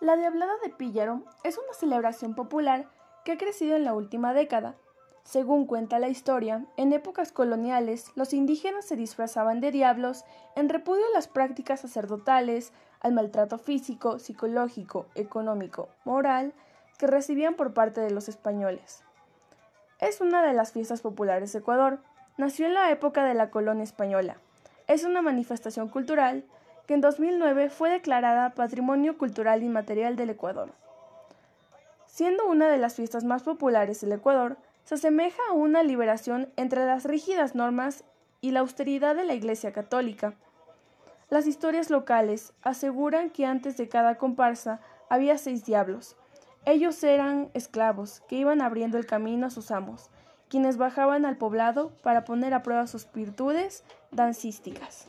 La Diablada de Píllaro es una celebración popular que ha crecido en la última década. Según cuenta la historia, en épocas coloniales los indígenas se disfrazaban de diablos en repudio a las prácticas sacerdotales, al maltrato físico, psicológico, económico, moral que recibían por parte de los españoles. Es una de las fiestas populares de Ecuador. Nació en la época de la colonia española. Es una manifestación cultural que en 2009 fue declarada Patrimonio Cultural Inmaterial del Ecuador. Siendo una de las fiestas más populares del Ecuador, se asemeja a una liberación entre las rígidas normas y la austeridad de la Iglesia Católica. Las historias locales aseguran que antes de cada comparsa había seis diablos. Ellos eran esclavos que iban abriendo el camino a sus amos, quienes bajaban al poblado para poner a prueba sus virtudes dancísticas.